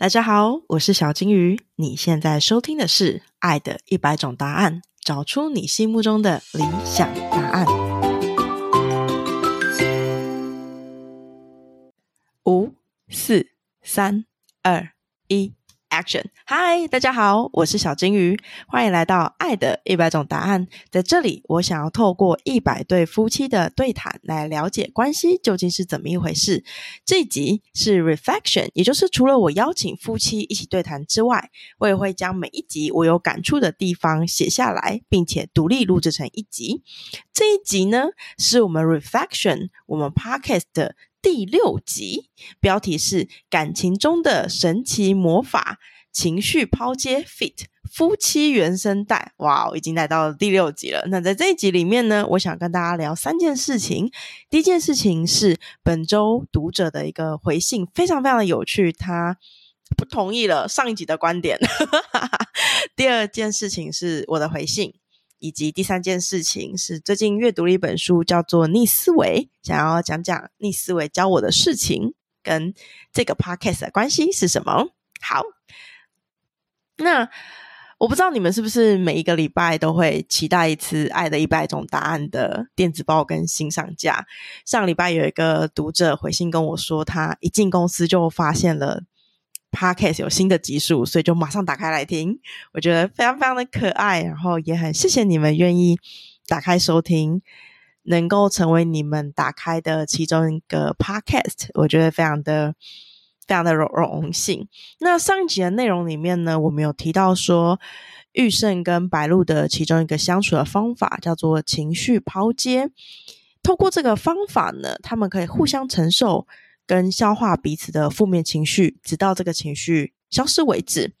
大家好，我是小金鱼。你现在收听的是《爱的一百种答案》，找出你心目中的理想答案。五、四、三、二、一。Action！嗨，大家好，我是小金鱼，欢迎来到《爱的一百种答案》。在这里，我想要透过一百对夫妻的对谈，来了解关系究竟是怎么一回事。这一集是 Reflection，也就是除了我邀请夫妻一起对谈之外，我也会将每一集我有感触的地方写下来，并且独立录制成一集。这一集呢，是我们 Reflection 我们 Podcast。第六集标题是“感情中的神奇魔法”，情绪抛接 fit 夫妻原声带。哇，已经来到第六集了。那在这一集里面呢，我想跟大家聊三件事情。第一件事情是本周读者的一个回信，非常非常的有趣，他不同意了上一集的观点。第二件事情是我的回信。以及第三件事情是最近阅读了一本书，叫做《逆思维》，想要讲讲逆思维教我的事情跟这个 podcast 的关系是什么。好，那我不知道你们是不是每一个礼拜都会期待一次《爱的一百种答案》的电子报跟新上架。上礼拜有一个读者回信跟我说，他一进公司就发现了。Podcast 有新的集数，所以就马上打开来听。我觉得非常非常的可爱，然后也很谢谢你们愿意打开收听，能够成为你们打开的其中一个 Podcast，我觉得非常的非常的荣荣幸。那上一集的内容里面呢，我们有提到说，玉胜跟白鹿的其中一个相处的方法叫做情绪抛接。透过这个方法呢，他们可以互相承受。跟消化彼此的负面情绪，直到这个情绪消失为止。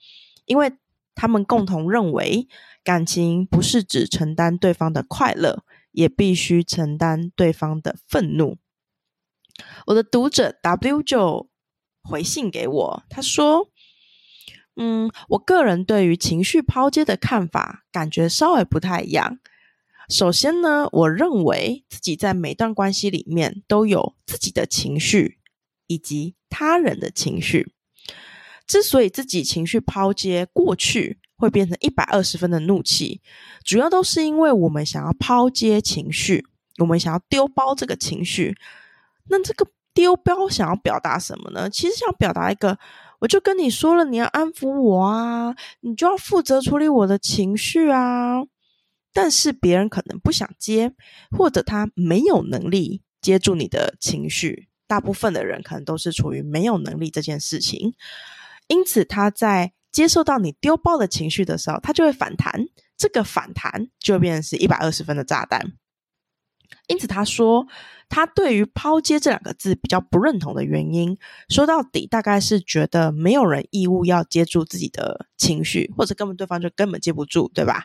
因为他们共同认为，感情不是只承担对方的快乐，也必须承担对方的愤怒。我的读者 W 就回信给我，他说：“嗯，我个人对于情绪抛接的看法，感觉稍微不太一样。首先呢，我认为自己在每段关系里面都有自己的情绪。”以及他人的情绪，之所以自己情绪抛接过去会变成一百二十分的怒气，主要都是因为我们想要抛接情绪，我们想要丢包这个情绪。那这个丢包想要表达什么呢？其实想表达一个，我就跟你说了，你要安抚我啊，你就要负责处理我的情绪啊。但是别人可能不想接，或者他没有能力接住你的情绪。大部分的人可能都是处于没有能力这件事情，因此他在接受到你丢包的情绪的时候，他就会反弹，这个反弹就变成是一百二十分的炸弹。因此他说，他对于抛接这两个字比较不认同的原因，说到底大概是觉得没有人义务要接住自己的情绪，或者根本对方就根本接不住，对吧？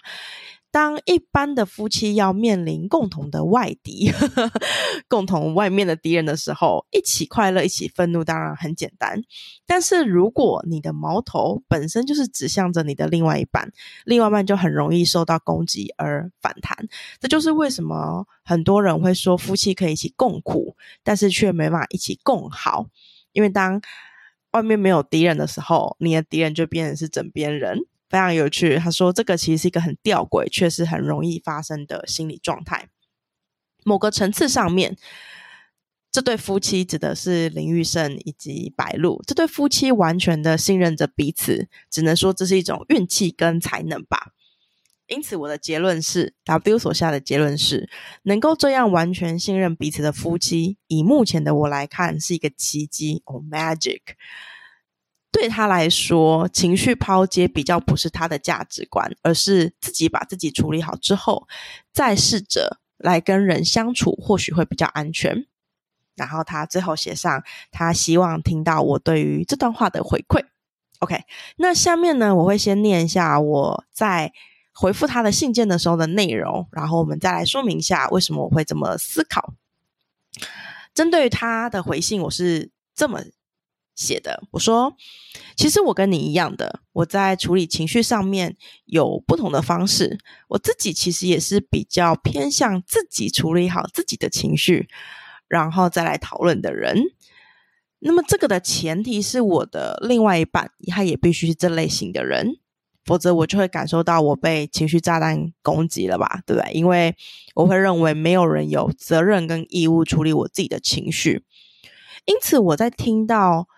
当一般的夫妻要面临共同的外敌、共同外面的敌人的时候，一起快乐、一起愤怒，当然很简单。但是如果你的矛头本身就是指向着你的另外一半，另外一半就很容易受到攻击而反弹。这就是为什么很多人会说夫妻可以一起共苦，但是却没办法一起共好。因为当外面没有敌人的时候，你的敌人就变成是枕边人。非常有趣，他说这个其实是一个很吊诡，却是很容易发生的心理状态。某个层次上面，这对夫妻指的是林玉胜以及白露，这对夫妻完全的信任着彼此，只能说这是一种运气跟才能吧。因此，我的结论是，W 所下的结论是，能够这样完全信任彼此的夫妻，以目前的我来看，是一个奇迹哦，magic。对他来说，情绪抛接比较不是他的价值观，而是自己把自己处理好之后，再试着来跟人相处，或许会比较安全。然后他最后写上，他希望听到我对于这段话的回馈。OK，那下面呢，我会先念一下我在回复他的信件的时候的内容，然后我们再来说明一下为什么我会这么思考。针对他的回信，我是这么。写的，我说，其实我跟你一样的，我在处理情绪上面有不同的方式。我自己其实也是比较偏向自己处理好自己的情绪，然后再来讨论的人。那么这个的前提是我的另外一半他也必须是这类型的人，否则我就会感受到我被情绪炸弹攻击了吧，对不对？因为我会认为没有人有责任跟义务处理我自己的情绪，因此我在听到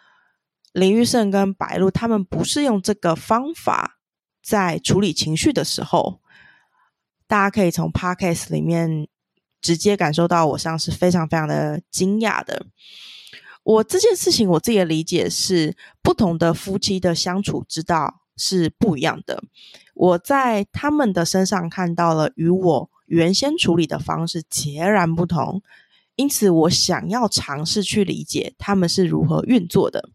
林玉胜跟白露他们不是用这个方法在处理情绪的时候，大家可以从 podcast 里面直接感受到我像是非常非常的惊讶的。我这件事情，我自己的理解是，不同的夫妻的相处之道是不一样的。我在他们的身上看到了与我原先处理的方式截然不同，因此我想要尝试去理解他们是如何运作的。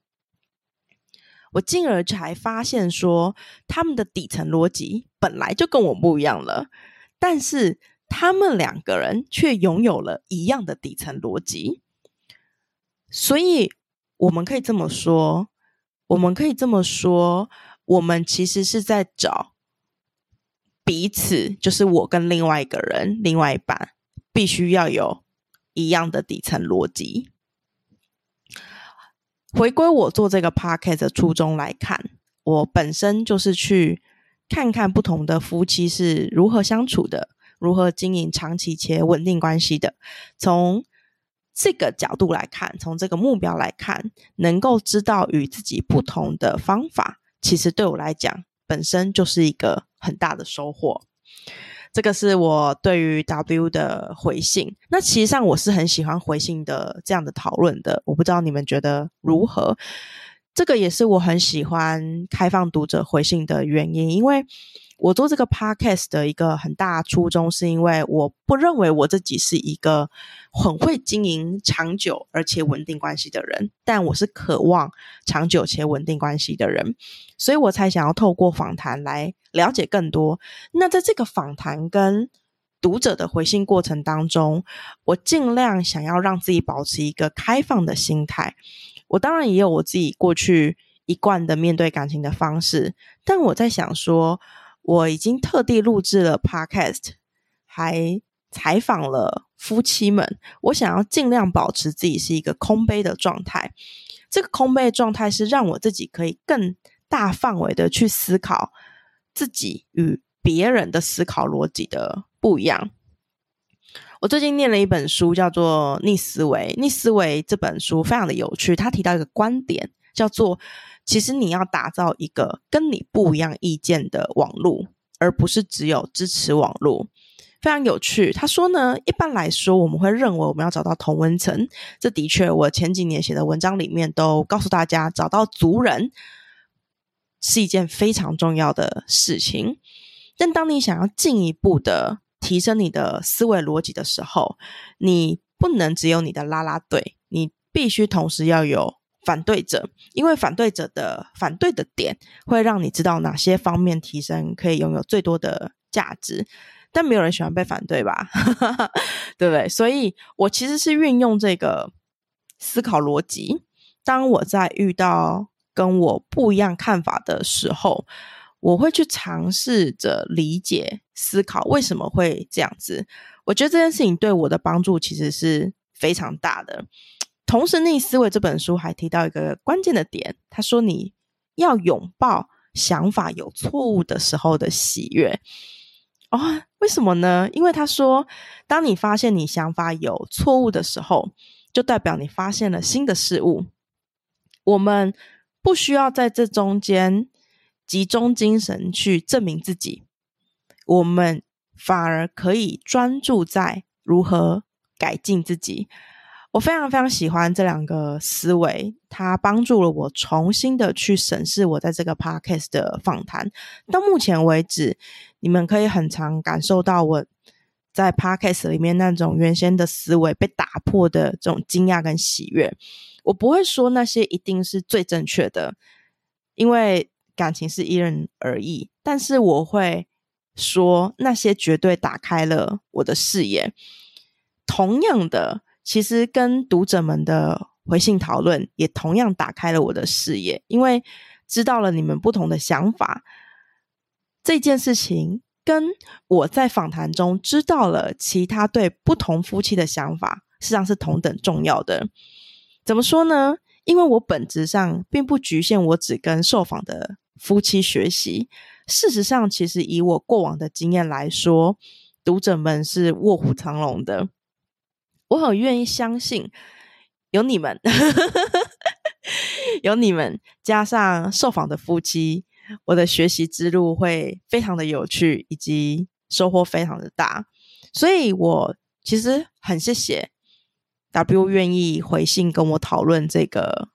我进而才发现说，他们的底层逻辑本来就跟我不一样了，但是他们两个人却拥有了一样的底层逻辑。所以，我们可以这么说，我们可以这么说，我们其实是在找彼此，就是我跟另外一个人，另外一半必须要有一样的底层逻辑。回归我做这个 podcast 的初衷来看，我本身就是去看看不同的夫妻是如何相处的，如何经营长期且稳定关系的，从。这个角度来看，从这个目标来看，能够知道与自己不同的方法，其实对我来讲本身就是一个很大的收获。这个是我对于 W 的回信。那其实上我是很喜欢回信的这样的讨论的。我不知道你们觉得如何？这个也是我很喜欢开放读者回信的原因，因为。我做这个 podcast 的一个很大初衷，是因为我不认为我自己是一个很会经营长久而且稳定关系的人，但我是渴望长久且稳定关系的人，所以我才想要透过访谈来了解更多。那在这个访谈跟读者的回信过程当中，我尽量想要让自己保持一个开放的心态。我当然也有我自己过去一贯的面对感情的方式，但我在想说。我已经特地录制了 Podcast，还采访了夫妻们。我想要尽量保持自己是一个空杯的状态。这个空杯状态是让我自己可以更大范围的去思考自己与别人的思考逻辑的不一样。我最近念了一本书，叫做《逆思维》。逆思维这本书非常的有趣，他提到一个观点，叫做。其实你要打造一个跟你不一样意见的网络，而不是只有支持网络。非常有趣。他说呢，一般来说，我们会认为我们要找到同温层。这的确，我前几年写的文章里面都告诉大家，找到族人是一件非常重要的事情。但当你想要进一步的提升你的思维逻辑的时候，你不能只有你的拉拉队，你必须同时要有。反对者，因为反对者的反对的点会让你知道哪些方面提升可以拥有最多的价值，但没有人喜欢被反对吧？对不对？所以我其实是运用这个思考逻辑，当我在遇到跟我不一样看法的时候，我会去尝试着理解、思考为什么会这样子。我觉得这件事情对我的帮助其实是非常大的。同时，《逆思维》这本书还提到一个关键的点，他说：“你要拥抱想法有错误的时候的喜悦。”哦，为什么呢？因为他说，当你发现你想法有错误的时候，就代表你发现了新的事物。我们不需要在这中间集中精神去证明自己，我们反而可以专注在如何改进自己。我非常非常喜欢这两个思维，它帮助了我重新的去审视我在这个 podcast 的访谈。到目前为止，你们可以很常感受到我在 podcast 里面那种原先的思维被打破的这种惊讶跟喜悦。我不会说那些一定是最正确的，因为感情是因人而异。但是我会说那些绝对打开了我的视野。同样的。其实跟读者们的回信讨论也同样打开了我的视野，因为知道了你们不同的想法。这件事情跟我在访谈中知道了其他对不同夫妻的想法，实际上是同等重要的。怎么说呢？因为我本质上并不局限我只跟受访的夫妻学习。事实上，其实以我过往的经验来说，读者们是卧虎藏龙的。我很愿意相信，有你们，有你们，加上受访的夫妻，我的学习之路会非常的有趣，以及收获非常的大。所以，我其实很谢谢 W 愿意回信跟我讨论这个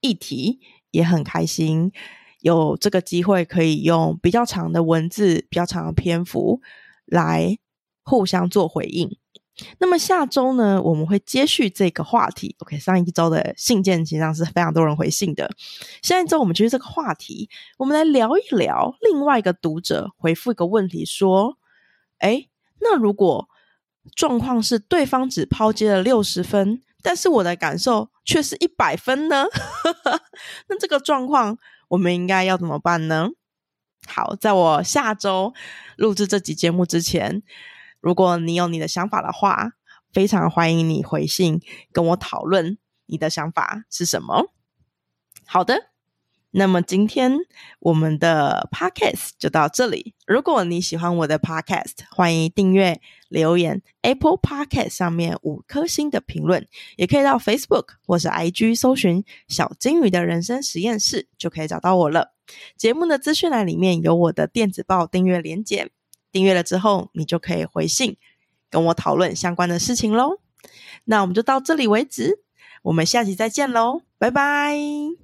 议题，也很开心。有这个机会，可以用比较长的文字、比较长的篇幅来互相做回应。那么下周呢，我们会接续这个话题。OK，上一周的信件实际上是非常多人回信的。下一周我们继续这个话题，我们来聊一聊另外一个读者回复一个问题，说：“哎，那如果状况是对方只抛接了六十分，但是我的感受却是一百分呢？那这个状况？”我们应该要怎么办呢？好，在我下周录制这集节目之前，如果你有你的想法的话，非常欢迎你回信跟我讨论你的想法是什么。好的。那么今天我们的 podcast 就到这里。如果你喜欢我的 podcast，欢迎订阅、留言 Apple Podcast 上面五颗星的评论，也可以到 Facebook 或是 IG 搜寻“小金鱼的人生实验室”，就可以找到我了。节目的资讯栏里面有我的电子报订阅连结，订阅了之后，你就可以回信跟我讨论相关的事情喽。那我们就到这里为止，我们下期再见喽，拜拜。